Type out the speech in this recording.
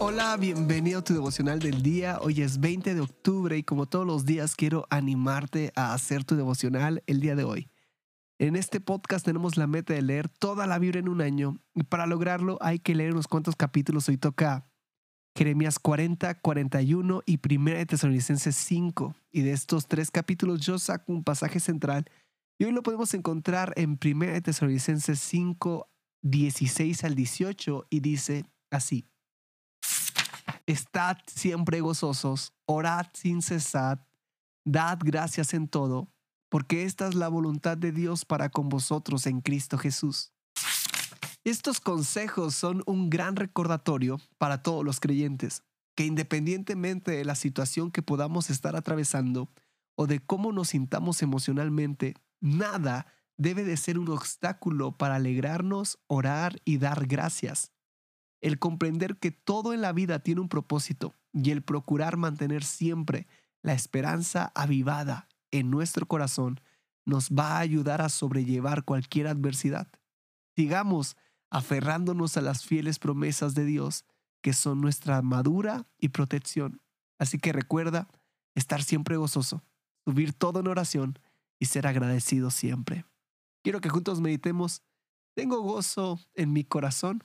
Hola, bienvenido a tu devocional del día. Hoy es 20 de octubre y como todos los días quiero animarte a hacer tu devocional el día de hoy. En este podcast tenemos la meta de leer toda la Biblia en un año y para lograrlo hay que leer unos cuantos capítulos. Hoy toca Jeremías 40, 41 y 1 de Tesalonicenses 5. Y de estos tres capítulos yo saco un pasaje central y hoy lo podemos encontrar en 1 de Tesalonicenses 5, 16 al 18 y dice así. Estad siempre gozosos, orad sin cesar, dad gracias en todo, porque esta es la voluntad de Dios para con vosotros en Cristo Jesús. Estos consejos son un gran recordatorio para todos los creyentes, que independientemente de la situación que podamos estar atravesando o de cómo nos sintamos emocionalmente, nada debe de ser un obstáculo para alegrarnos, orar y dar gracias el comprender que todo en la vida tiene un propósito y el procurar mantener siempre la esperanza avivada en nuestro corazón nos va a ayudar a sobrellevar cualquier adversidad. Sigamos aferrándonos a las fieles promesas de Dios que son nuestra armadura y protección. Así que recuerda estar siempre gozoso, subir todo en oración y ser agradecido siempre. Quiero que juntos meditemos, tengo gozo en mi corazón